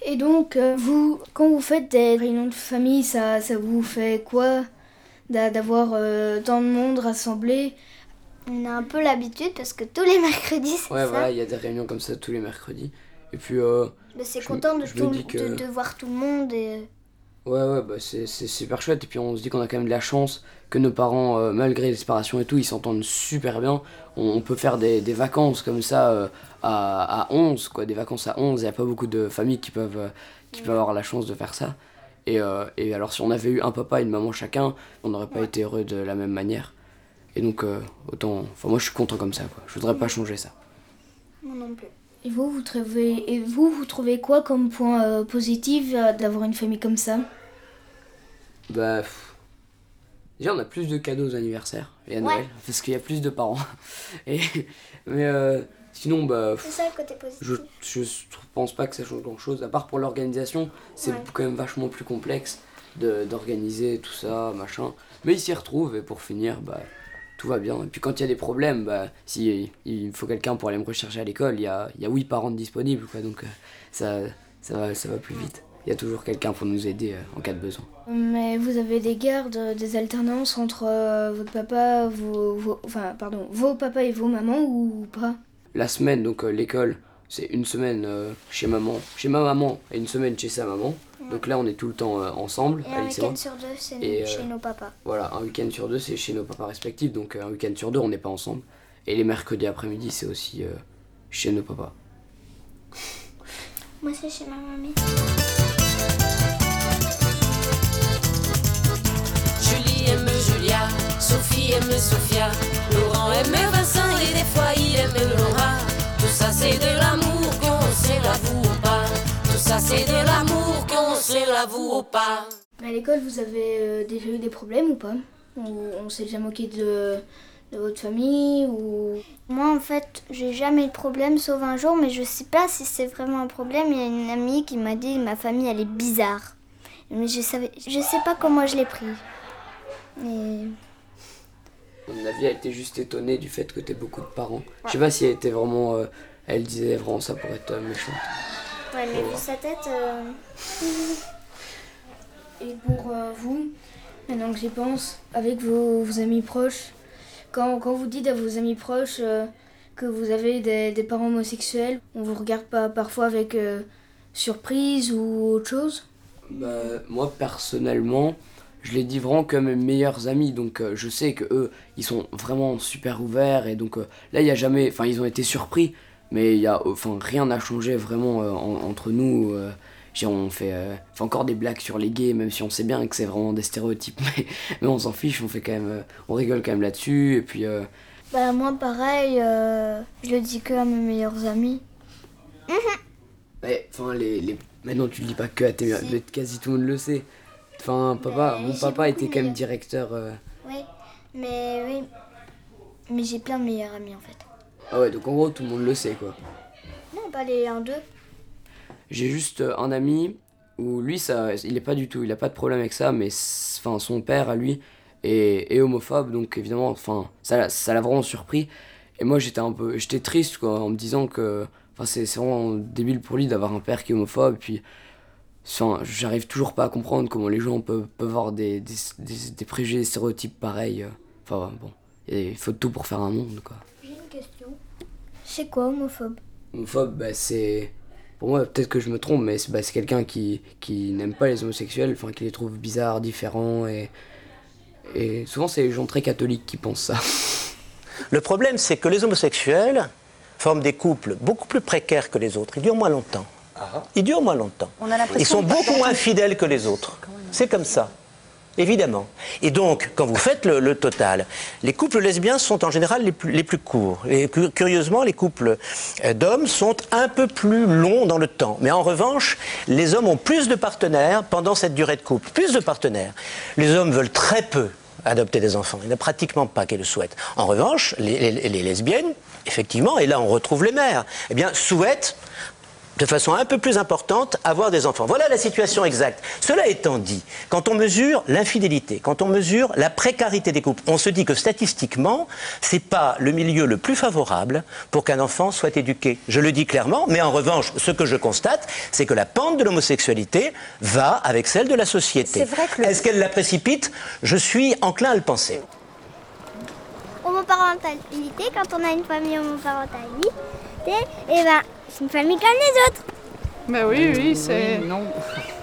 Et donc, vous, quand vous faites des réunions de famille, ça, ça vous fait quoi d'a- d'avoir tant de monde rassemblé On a un peu l'habitude parce que tous les mercredis, c'est Ouais, ça. voilà, il y a des réunions comme ça tous les mercredis. Et puis, euh, Mais c'est content de, tout- que- de, de voir tout le monde. Et... Ouais, ouais, bah c'est c'est super chouette. Et puis on se dit qu'on a quand même de la chance que nos parents, euh, malgré les séparations et tout, ils s'entendent super bien. On, on peut faire des, des vacances comme ça euh, à, à 11, quoi, des vacances à 11. Il n'y a pas beaucoup de familles qui peuvent, euh, qui peuvent avoir la chance de faire ça. Et, euh, et alors, si on avait eu un papa et une maman chacun, on n'aurait pas été heureux de la même manière. Et donc, euh, autant. Enfin, moi je suis content comme ça, quoi. Je voudrais pas changer ça. Moi non plus. Et vous, vous trouvez, et vous, vous trouvez quoi comme point euh, positif euh, d'avoir une famille comme ça? Bah. pff. Déjà, on a plus de cadeaux aux anniversaires et à Ouais. Noël, parce qu'il y a plus de parents. Et, mais euh, sinon, bah. pff, C'est ça le côté positif. Je, je pense pas que ça change grand chose, à part pour l'organisation, c'est Ouais. quand même vachement plus complexe de- d'organiser tout ça, machin. Mais ils s'y retrouvent et pour finir, bah. Tout va bien. Et puis quand il y a des problèmes, bah, si il faut quelqu'un pour aller me rechercher à l'école, il y a, y a 8 parents disponibles, quoi, donc euh, ça, ça, va, ça va plus vite. il y a toujours quelqu'un pour nous aider euh, en cas de besoin. Mais vous avez des gardes, des alternances entre euh, votre papa, vos, vos- enfin, pardon, vos papas et vos mamans ou pas? La semaine, donc euh, l'école, c'est une semaine euh, chez maman, chez ma maman et une semaine chez sa maman. Donc là, on est tout le temps euh, ensemble. Et un week-end sur deux, c'est Et, euh, chez nos papas. Voilà, un week-end sur deux, c'est chez nos papas respectifs. Donc euh, un week-end sur deux, on n'est pas ensemble. Et les mercredis après-midi, c'est aussi euh, chez nos papas. Moi, c'est chez ma mamie. Julie aime Julia, Sophie aime Sophia, Laurent aime Vincent et des fois il aime Laura. Tout ça c'est de l'amour qu'on se l'avoue ou pas. Tout ça c'est de l'amour qu'on se l'avoue ou pas. Mais à l'école, vous avez euh, déjà eu des problèmes ou pas? Ou on s'est déjà moqué de, de votre famille ou... Moi, en fait, j'ai jamais eu de problème, sauf un jour, mais je sais pas si c'est vraiment un problème. Il y a une amie qui m'a dit ma famille, elle est bizarre. Mais je savais, je sais pas comment je l'ai pris. Et... Mon avis, elle était juste étonnée du fait que t'aies beaucoup de parents. Je sais pas si elle était vraiment. euh, elle disait vraiment ça pour être euh, méchante. Ouais, mais vu sa tête. euh, Et pour euh, vous, maintenant que j'y pense, avec vos, amis proches, quand, quand vous dites à vos amis proches euh, que vous avez des, des parents homosexuels, on vous regarde pas parfois avec surprise ou autre chose? Bah, moi personnellement, je les dis vraiment comme mes meilleurs amis, donc je sais que eux, ils sont vraiment super ouverts et donc là il y a jamais, enfin ils ont été surpris, mais il y a, enfin rien n'a changé vraiment euh, en- entre nous. euh, on fait, euh, fait encore des blagues sur les gays, même si on sait bien que c'est vraiment des stéréotypes, mais, mais on s'en fiche, on fait quand même, euh, on rigole quand même là-dessus et puis. Bah, moi, pareil, je le dis que à mes meilleurs amis. Ouais, enfin, les, les... maintenant tu le dis pas que à tes... mais quasi tout le monde le sait. Enfin, papa, mon papa était quand même directeur. Oui, mais oui. Mais j'ai plein de meilleurs amis en fait. Ah ouais, donc en gros, tout le monde le sait quoi. Non, pas les 1-2. J'ai juste euh, un ami où lui, ça, il est pas du tout, il a pas de problème avec ça, mais enfin, son père à lui est, est homophobe, donc évidemment, enfin, ça, l'a- ça l'a vraiment surpris. Et moi, j'étais un peu, j'étais triste quoi, en me disant que, enfin, c'est vraiment débile pour lui d'avoir un père qui est homophobe, puis. Enfin, j'arrive toujours pas à comprendre comment les gens peuvent, peuvent avoir des, des, des, des préjugés, des stéréotypes pareils. euh. Enfin, bon, il faut tout pour faire un monde, quoi. C'est quoi homophobe? Homophobe, bah, c'est. Pour moi, peut-être que je me trompe, mais c'est bah, c'est quelqu'un qui, qui n'aime pas les homosexuels, enfin, qui les trouve bizarres, différents, et. Et souvent, c'est les gens très catholiques qui pensent ça. Le problème, c'est que les homosexuels forment des couples beaucoup plus précaires que les autres. Ils durent moins longtemps. Ils durent moins longtemps. On a l'impression Ils sont beaucoup moins fidèles que les autres. C'est comme ça. Évidemment. Et donc, quand vous faites le, total, les couples lesbiens sont en général les plus, courts. Et cu- curieusement, les couples euh, d'hommes sont un peu plus longs dans le temps. Mais en revanche, les hommes ont plus de partenaires pendant cette durée de couple. Plus de partenaires. Les hommes veulent très peu adopter des enfants. Il n'y en a pratiquement pas qui le souhaitent. En revanche, les, les- les lesbiennes, effectivement, et là on retrouve les mères, eh bien, souhaitent de façon un peu plus importante avoir des enfants. Voilà la situation exacte. Cela étant dit, quand on mesure l'infidélité, quand on mesure la précarité des couples, on se dit que statistiquement, c'est pas le milieu le plus favorable pour qu'un enfant soit éduqué. Je le dis clairement, mais en revanche, ce que je constate, c'est que la pente de l'homosexualité va avec celle de la société. Est-ce qu'elle la précipite? Je suis enclin à le penser. Homoparentalité, quand on a une famille homoparentalité, et ben, c'est une famille comme les autres. Bah oui, oui, c'est. non.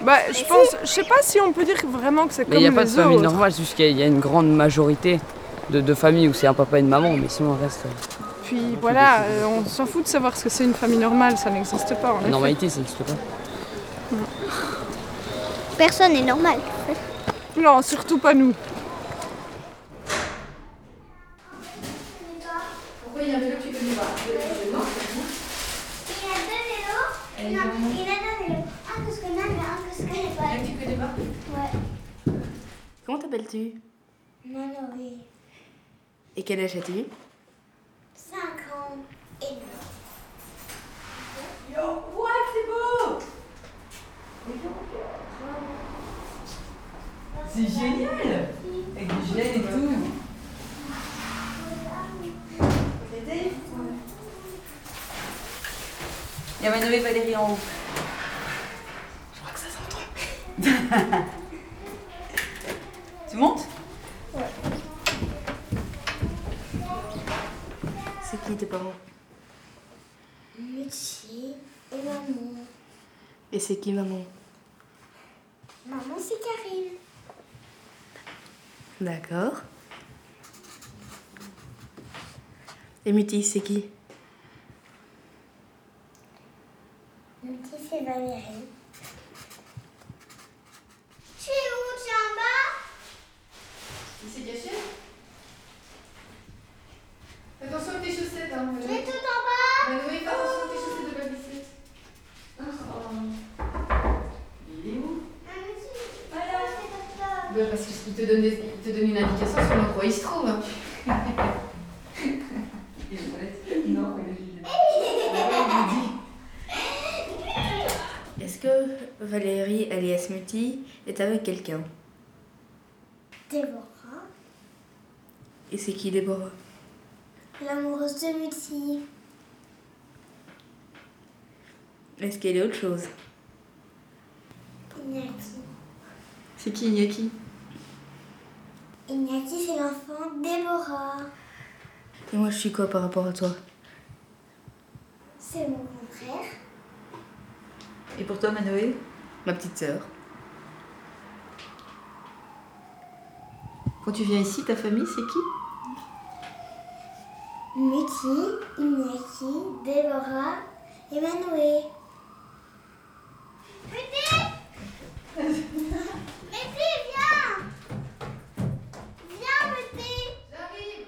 Bah, je pense. Je sais pas si on peut dire vraiment que c'est Mais comme il n'y a les pas de famille autres. normale, c'est juste qu'il y a- il y a une grande majorité de, de familles où c'est un papa et une maman, mais sinon le reste. euh, Puis voilà, euh, on s'en fout de savoir ce que c'est une famille normale, ça n'existe pas. En La normalité, ça n'existe pas. Personne n'est normal. Non, surtout pas nous. Pourquoi il y a un pas Il y a deux vélos. Il y en a il y en a deux vélos. Un que je connais, mais un que je connais pas. Un que tu connais pas Ouais. Comment t'appelles-tu? Oui. Et quel âge as-tu? 5 ans et demi. Yo, what, c'est beau C'est génial Avec du gel et tout. Il y a Manon et Valérie en haut. Je crois que ça s'entend. Tu montes C'est qui tes parents Lucie et maman. Et c'est qui maman Maman, c'est Karine. D'accord. Et Muti, c'est qui Lucie, c'est Valérie. Tu es où Tu es en bas Il s'est caché Attention avec tes chaussettes, hein. Tu es tout en bas Manoé, fais attention avec tes chaussettes de babysit. Il est où? Bah, Parce qu'il te, donne des- il te donne une indication sur l'endroit où il se trouve. hein. Il est Non, il est Est-ce que Valérie, alias Muti, est avec quelqu'un Déborah, Et c'est qui Déborah? L'amoureuse de Muti. Est-ce qu'elle est autre chose? Iñaki. C'est qui Iñaki Iñaki, c'est l'enfant Déborah. Et moi, je suis quoi par rapport à toi? C'est mon frère. Et pour toi, Manoé? Ma petite sœur. Quand tu viens ici, ta famille, c'est qui? Muti, Iñaki, Déborah et Manoé. Muti Muti, viens Viens, Muti J'arrive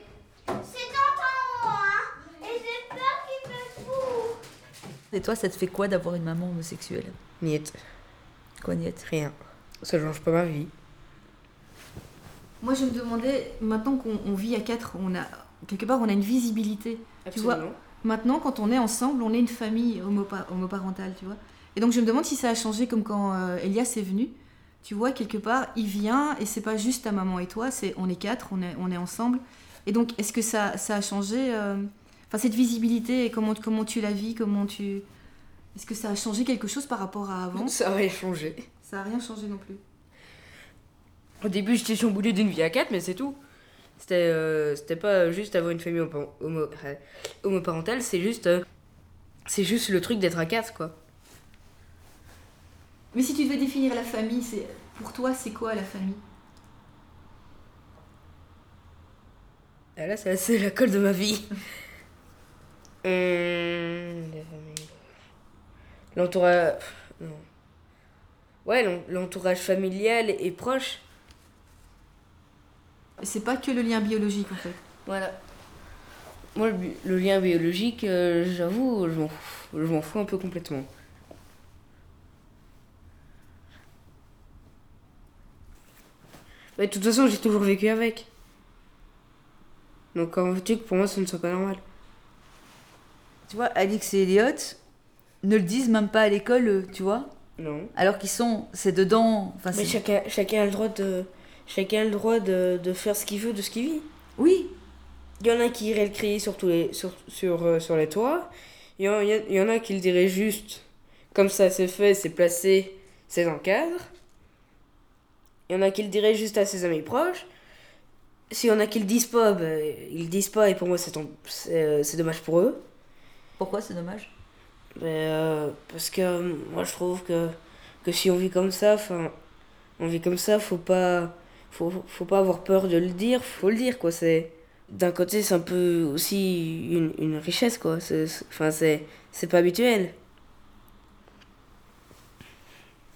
C'est dans ton haut, hein Et j'ai peur qu'il me fout Et toi, ça te fait quoi d'avoir une maman homosexuelle? Niet. Quoi, Niette Rien. Ça change pas ma vie. Moi, je me demandais, maintenant qu'on on vit à quatre, on a, quelque part, on a une visibilité. Tu vois, maintenant, quand on est ensemble, on est une famille homopa- homoparentale, tu vois. Et donc, je me demande si ça a changé comme quand euh, Elias est venu. Tu vois, quelque part, il vient et c'est pas juste ta maman et toi, c'est on est quatre, on est, on est ensemble. Et donc, est-ce que ça, ça a changé euh, Enfin, cette visibilité et comment, comment tu la vis, comment tu. Est-ce que ça a changé quelque chose par rapport à avant? Ça a rien changé. Ça a rien changé non plus. Au début, j'étais chamboulée d'une vie à quatre, mais c'est tout. C'était euh, c'était pas juste avoir une famille homo- homo- homoparentale, c'est juste, euh, c'est juste le truc d'être à quatre, quoi. Mais si tu devais définir la famille, c'est pour toi, c'est quoi la famille? Ah, là, c'est la colle de ma vie. Hum, la famille. L'entourage. Non. Ouais, l'en- l'entourage familial et proche. C'est pas que le lien biologique en fait. Voilà. Moi, le, lien biologique, euh, j'avoue, je m'en fous- je m'en fous un peu complètement. Mais de toute façon, j'ai toujours vécu avec. Donc, comment veux-tu que pour moi, ce ne soit pas normal Tu vois, Alix et Elliot ne le disent même pas à l'école, tu vois Non. Alors qu'ils sont, c'est dedans. Mais chacun, chacun a le droit de, chacun a le droit de, de faire ce qu'il veut de ce qu'il vit. Oui. Il y en a qui iraient le crier sur, tous les, sur, sur, euh, sur les toits. Il y, en, il y en- a qui le diraient juste comme ça c'est fait, c'est placé, c'est dans le cadre. Il y en a qui le diraient juste à ses amis proches. S'il y en a qui le disent pas, ben, ils le disent pas et pour moi c'est euh, c'est dommage pour eux. Pourquoi c'est dommage? Ben, euh, Parce que euh, moi je trouve que, que si on vit comme ça, enfin, on vit comme ça, faut pas, faut, faut pas avoir peur de le dire, faut le dire quoi. C'est d'un côté c'est un peu aussi une, une richesse quoi. C'est, c'est- enfin c'est, c'est pas habituel.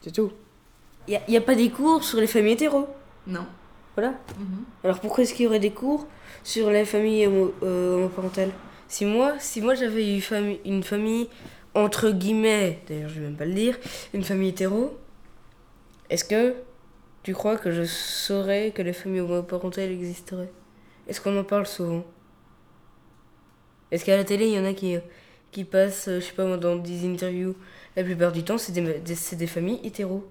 C'est tout. Il y a, y a pas des cours sur les familles hétéros? Non. Voilà. Alors pourquoi est-ce qu'il y aurait des cours sur les familles homo- euh, homoparentales? Si moi, si moi j'avais eu fami- une famille entre guillemets, d'ailleurs je vais même pas le dire, une famille hétéro, est-ce que tu crois que je saurais que les familles homoparentales existeraient? Est-ce qu'on en parle souvent? Est-ce qu'à la télé il y en a qui, qui passent, euh, je sais pas moi, dans des interviews? La plupart du temps c'est des, des- c'est des familles hétéros.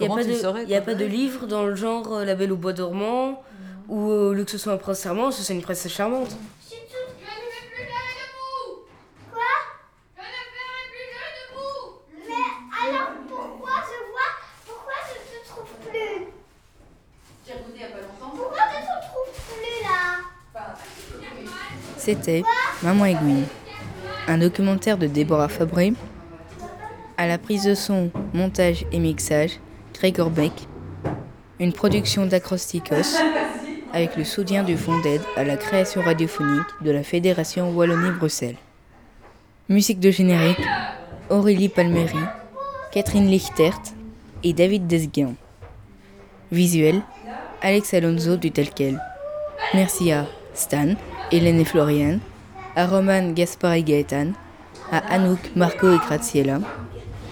Il n'y a pas, de, saurais, y a pas de livre dans le genre euh, La Belle au Bois dormant ou euh, Le que ce soit un prince charmant, que c'est une princesse charmante. C'était Maman Aiguille, un documentaire de Déborah Fabré. À la prise de son, montage et mixage, Gregor Beck. Une production d'Acrosticos avec le soutien du Fonds d'aide à la création radiophonique de la Fédération Wallonie-Bruxelles. Musique de générique Aurélie Palmeri, Catherine Lichtert et David Desguin. Visuel Alex Alonso du Telquel. Merci à Stan, Hélène et Florian, à Roman, Gaspard et Gaëtan, à Anouk, Marco et Graziella,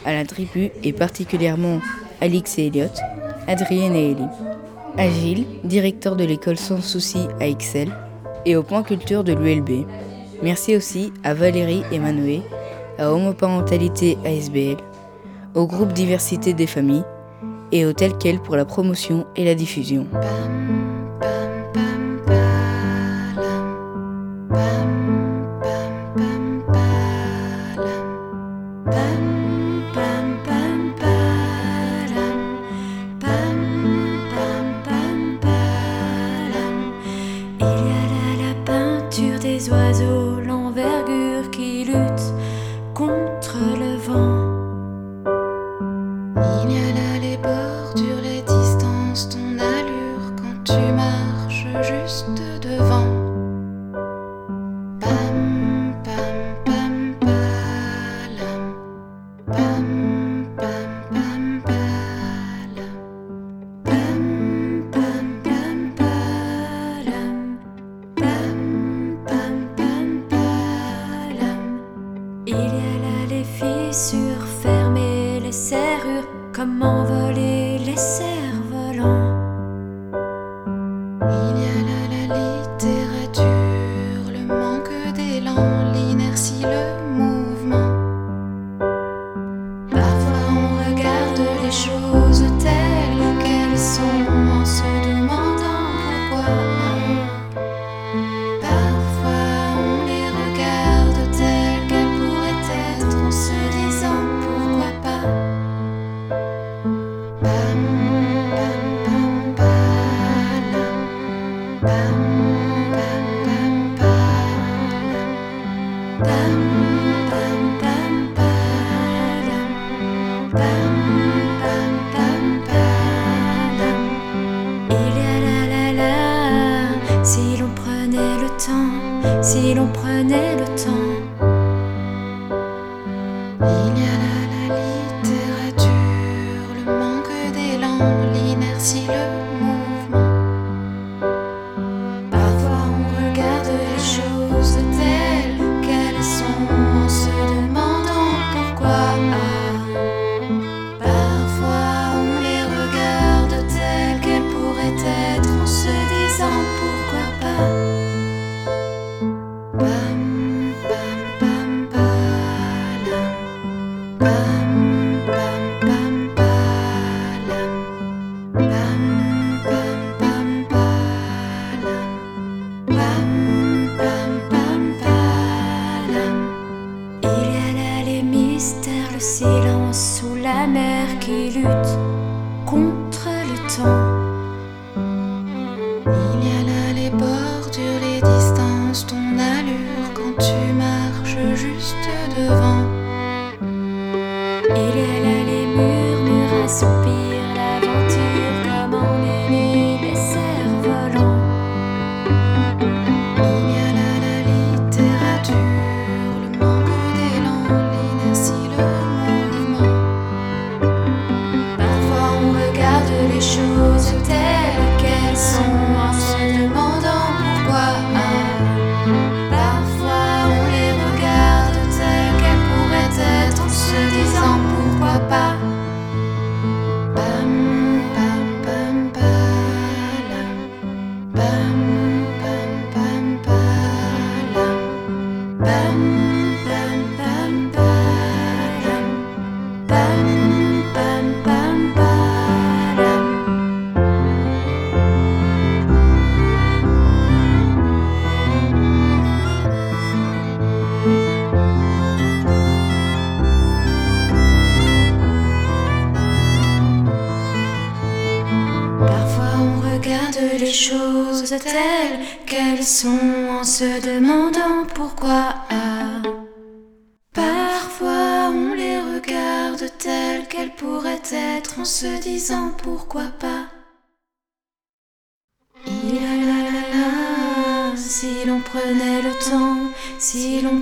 à la tribu et particulièrement Alix et Elliot, Adrienne et Ellie, à Gilles, directeur de l'école Sans Souci à Excel, et au point culture de l'ULB. Merci aussi à Valérie et Manoé, à Homoparentalité ASBL, au groupe Diversité des familles et au tel quel pour la promotion et la diffusion.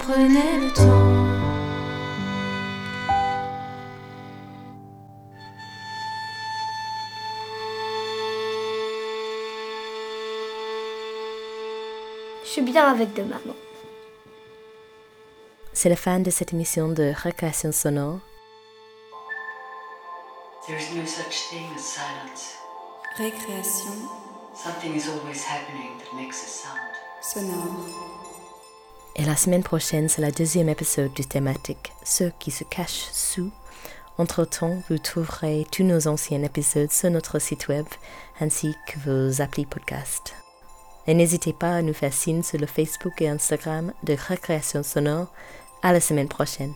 Prenait le temps. Je suis bien avec de maman. C'est la fin de cette émission de Récréation sonore. There is no such thing as silence. Récréation Something is always happening that makes a sound. sonore. Et la semaine prochaine, c'est le deuxième épisode du thématique Ceux qui se cachent sous. Entre-temps, vous trouverez tous nos anciens épisodes sur notre site web ainsi que vos applis podcast. Et n'hésitez pas à nous faire signe sur le Facebook et Instagram de Récréation Sonore. À la semaine prochaine.